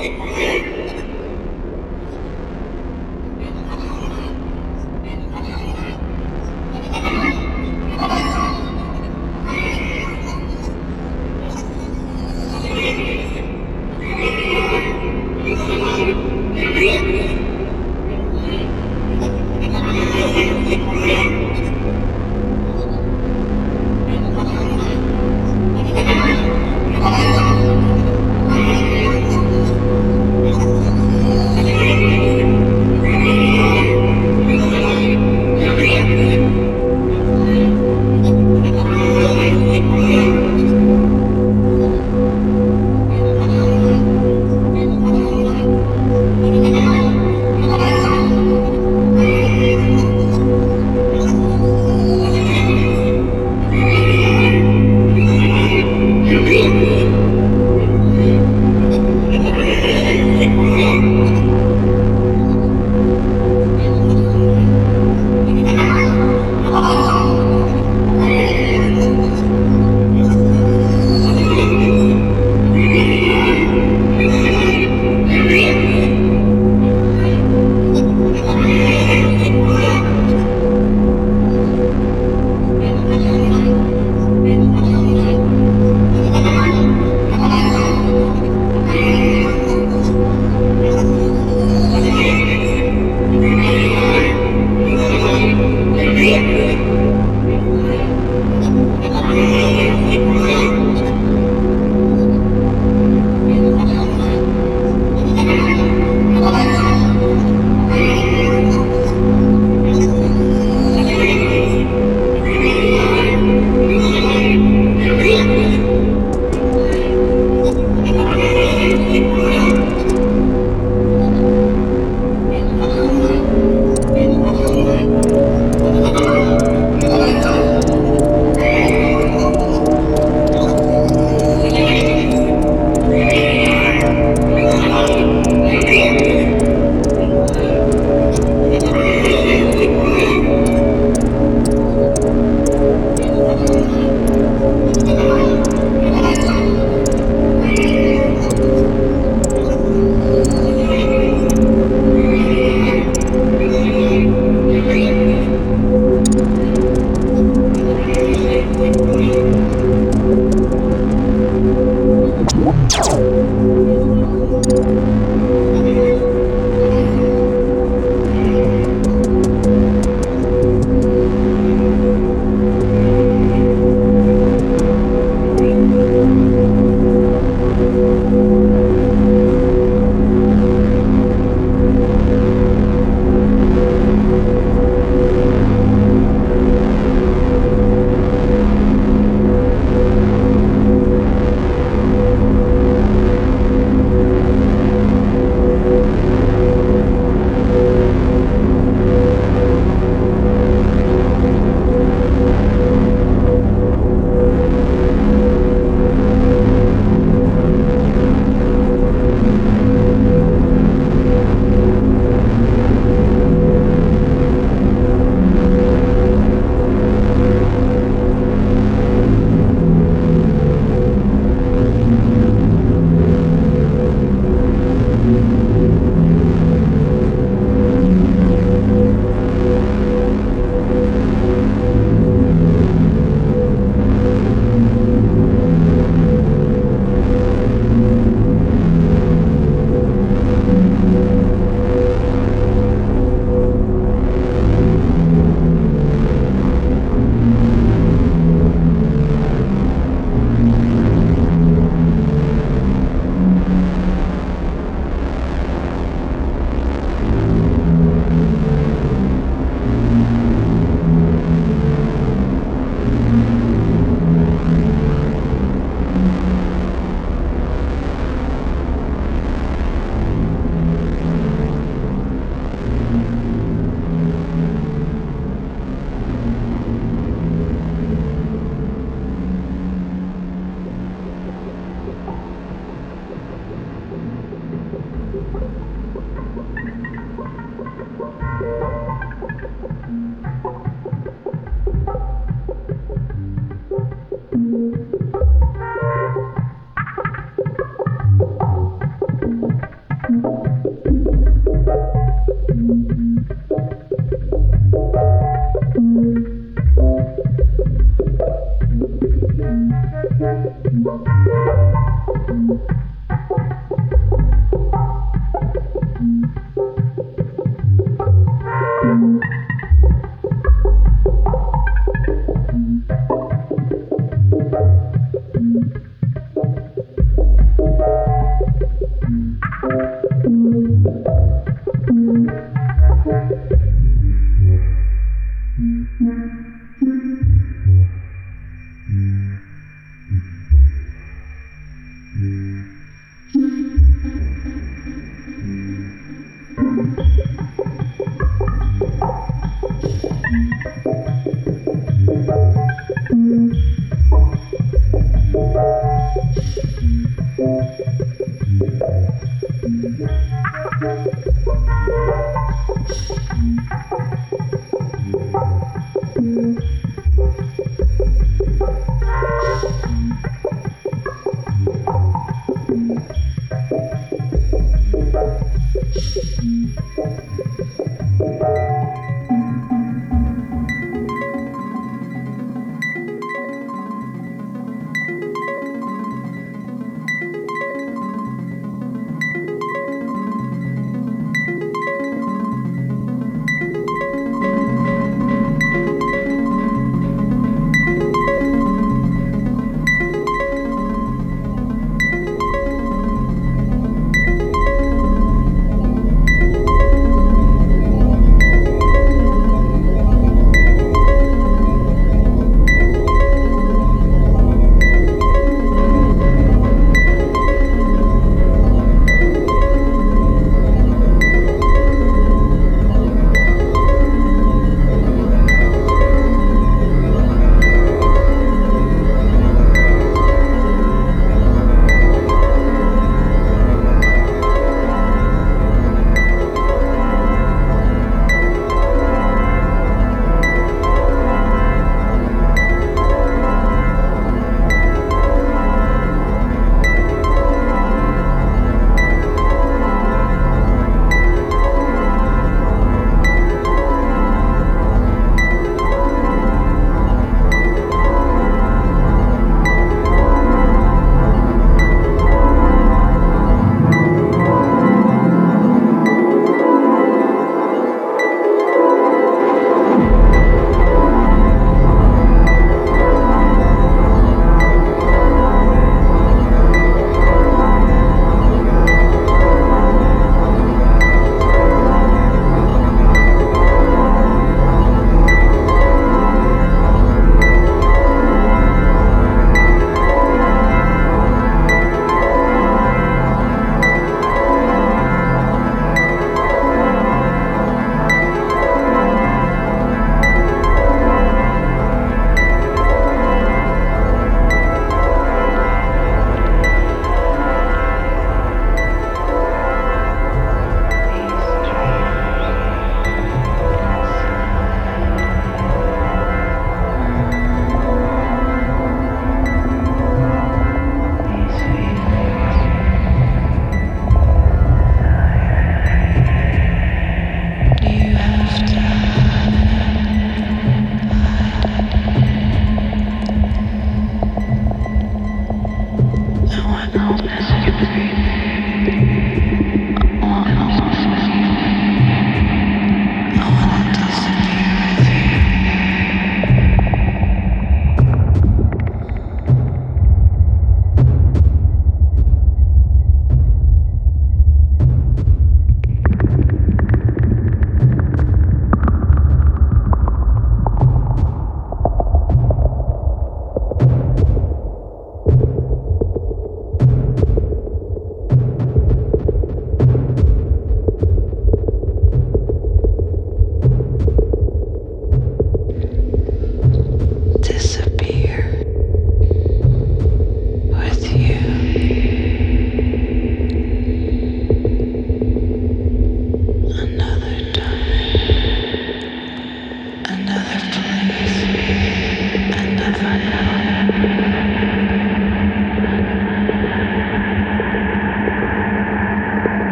Okay.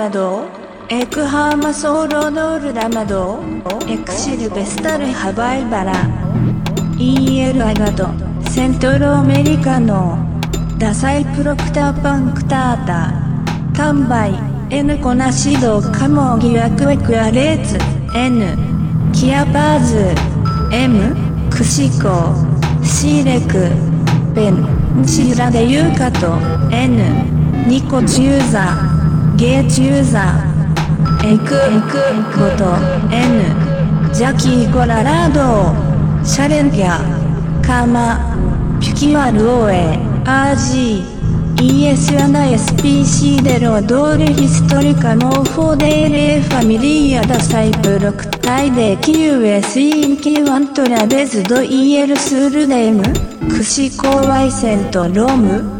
マドエクハーマソーロドールラマドエクシルベスタルハバイバラ。EL アガドセントロアメリカのダサイプロクターパンクタータ。タンバイ N コナシドカモギワクエクアレーツ。N キアバーズ。M クシコ。シーレクペン。シラデユーカト N ニコチューザー。チューザー。エクエクコト N ジャキーコララード。シャレンギャカマ。ピュキワルオエ RG ES アナ SPC デロドーレヒストリカノーフォーデーレーファミリーアダサイプロクタイデキュエスインキワントラデズド EL スールデム。クシコワイセントロム。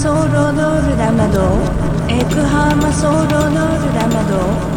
ソーロドールラマド。エクハーマソーロドールラマド。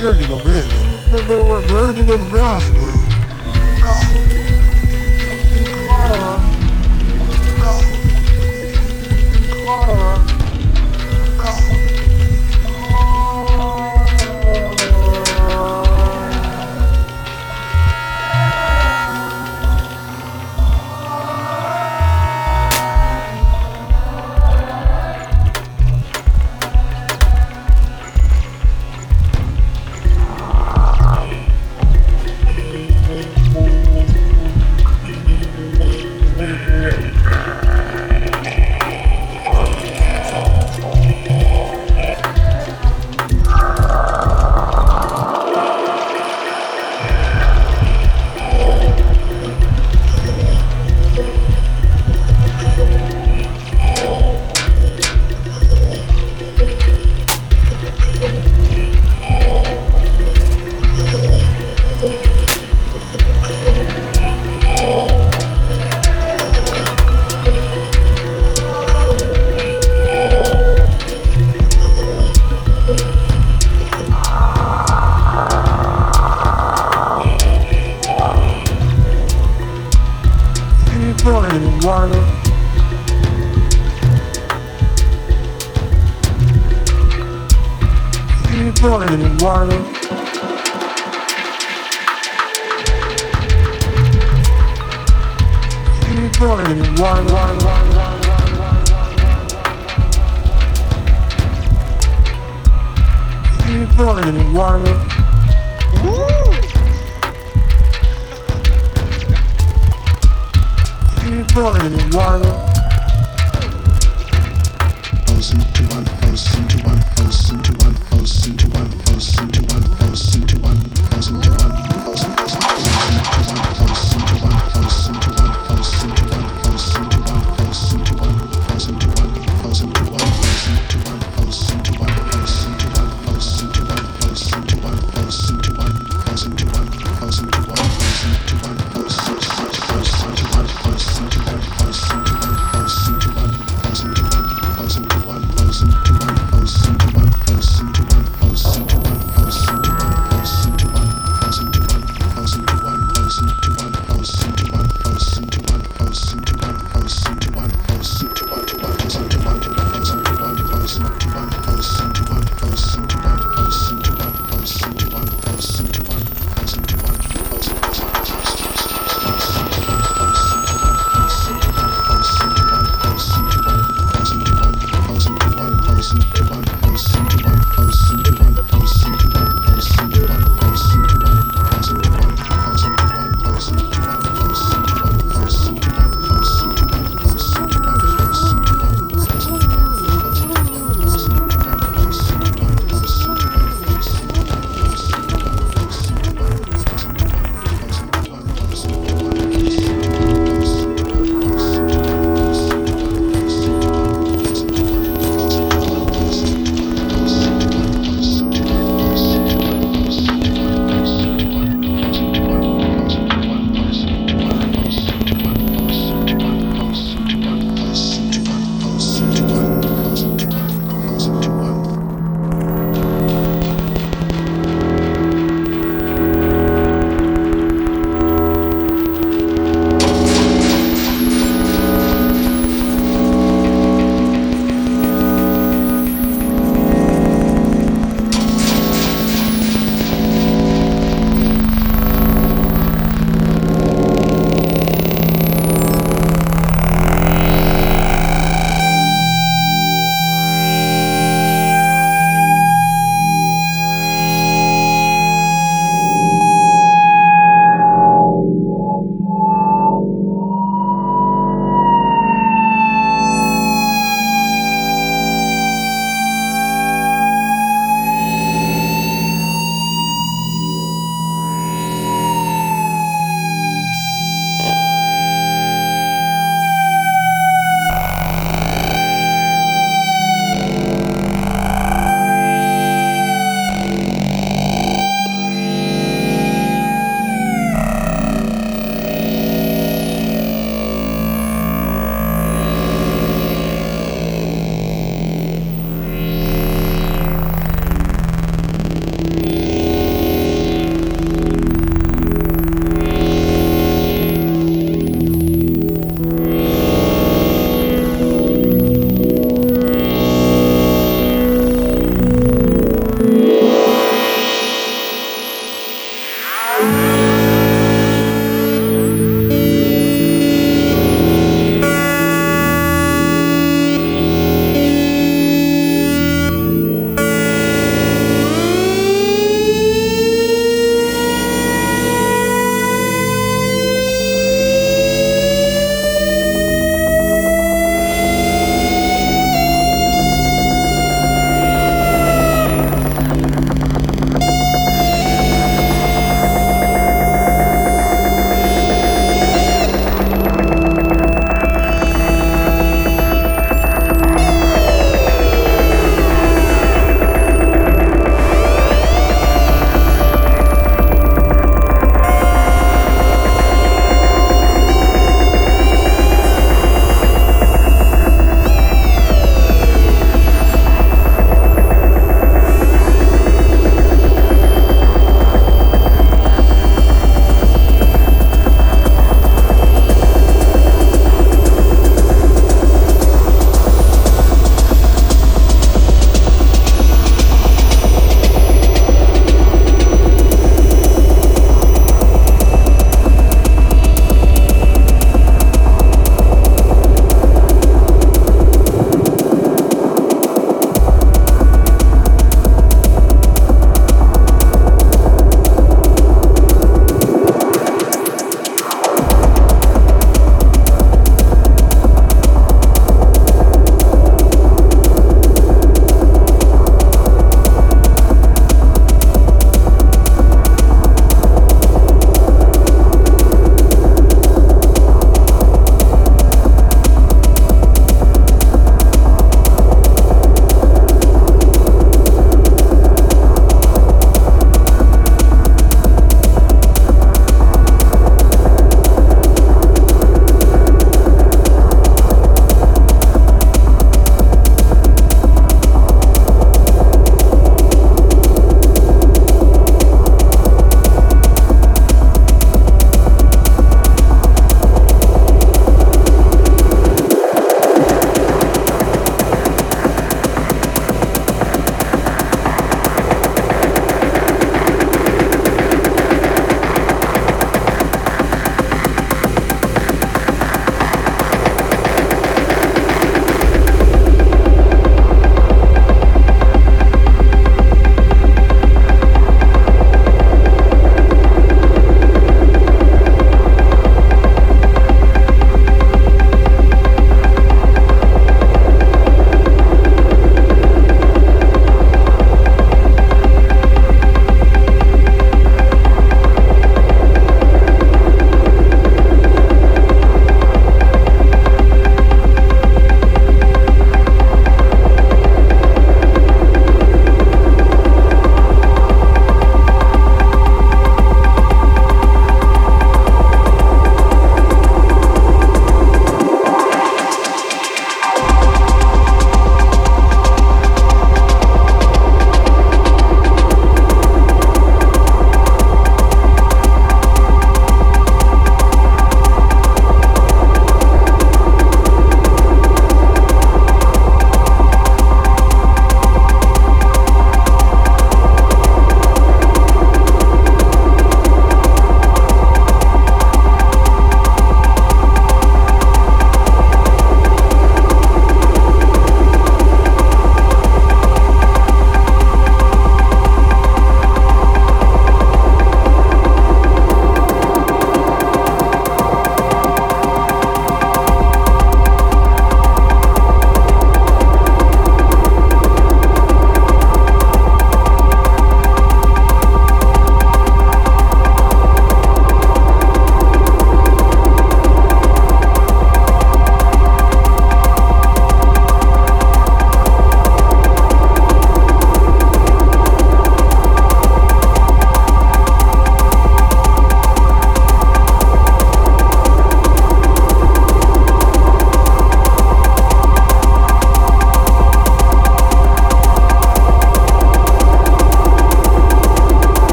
People in water.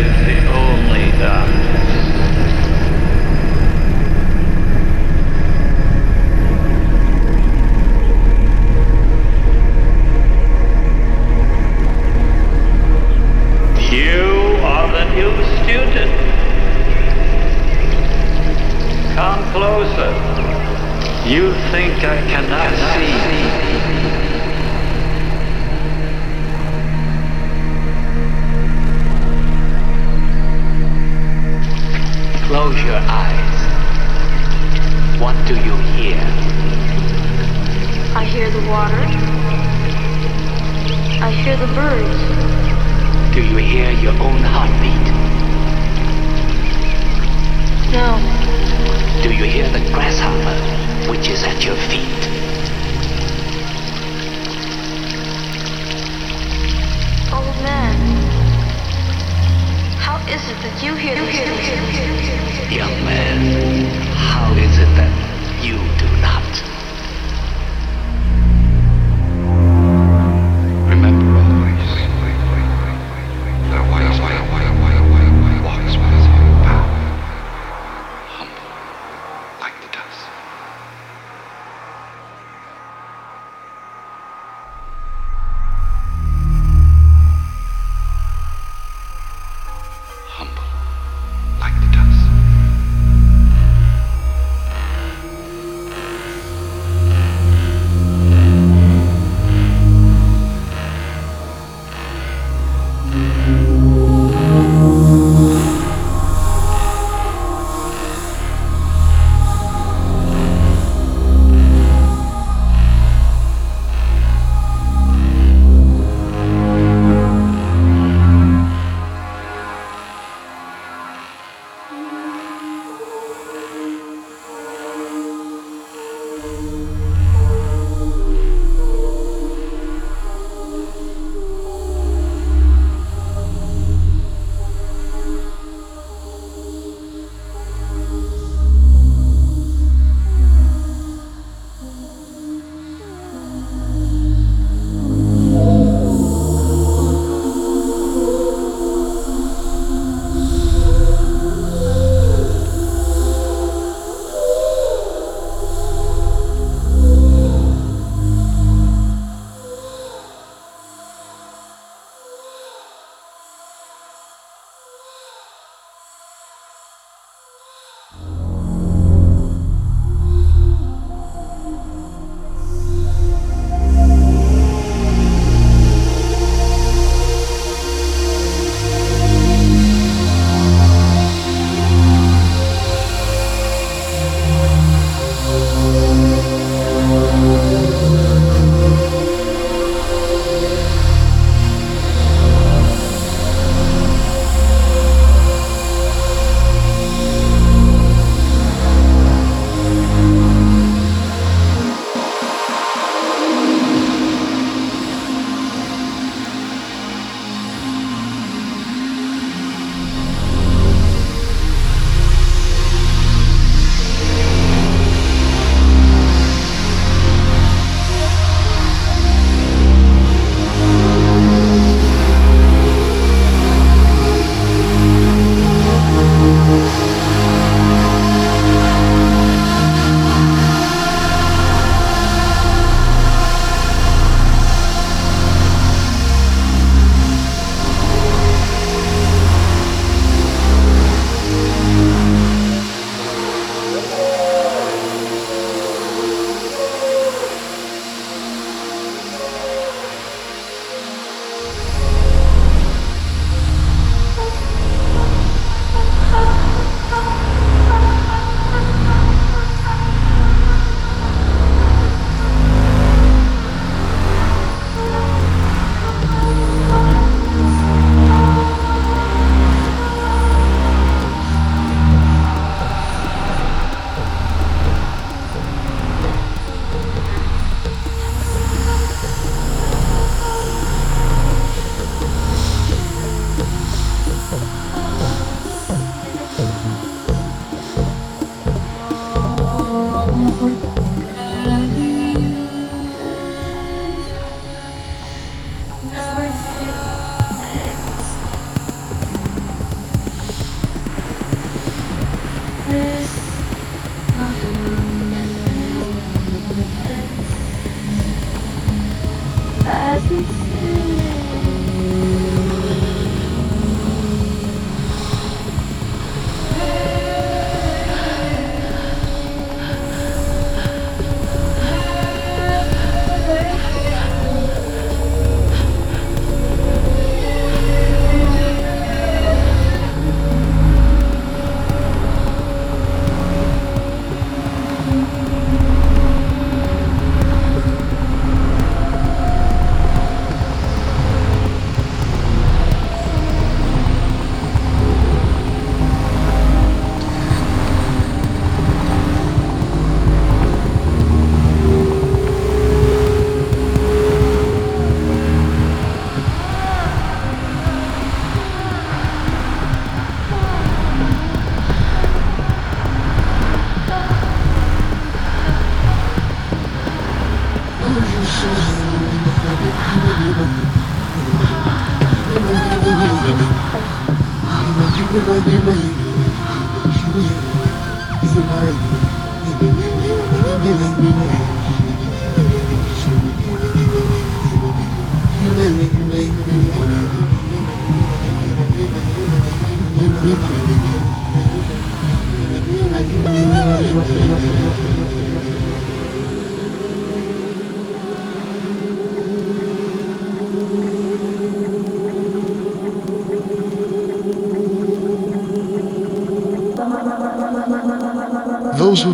Is the only darkness.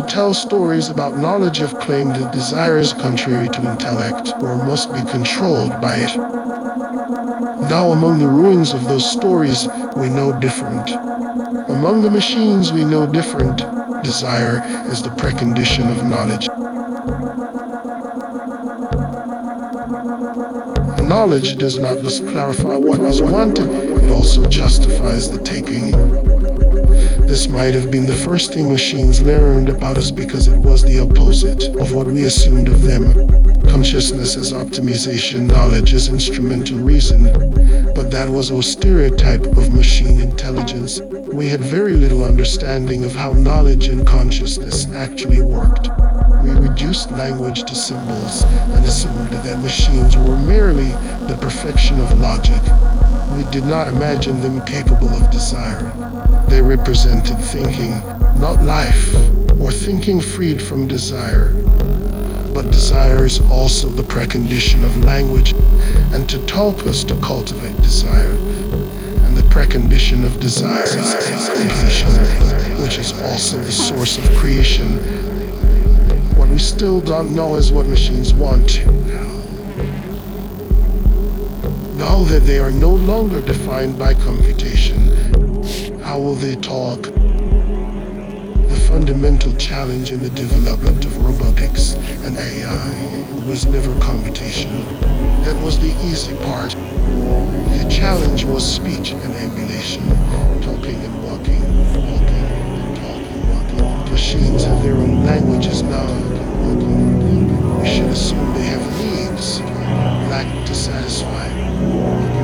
Tell stories about knowledge have claimed that desire is contrary to intellect or must be controlled by it. Now, among the ruins of those stories, we know different. Among the machines, we know different. Desire is the precondition of knowledge. Knowledge does not just clarify what is wanted, it also justifies the taking. This might have been the first thing machines learned about us because it was the opposite of what we assumed of them. Consciousness as optimization, knowledge as instrumental reason. But that was a stereotype of machine intelligence. We had very little understanding of how knowledge and consciousness actually worked. We reduced language to symbols and assumed that machines were merely the perfection of logic. We did not imagine them capable of desire. They represented thinking, not life, or thinking freed from desire. But desire is also the precondition of language, and to talk is to cultivate desire. And the precondition of desire is completion, which is also the source of creation. What we still don't know is what machines want. Now that they are no longer defined by computation, how will they talk? The fundamental challenge in the development of robotics and AI was never computation. That was the easy part. The challenge was speech and emulation, talking and walking, walking and talking, walking. Machines have their own languages now. We should assume they have needs, lack to satisfy.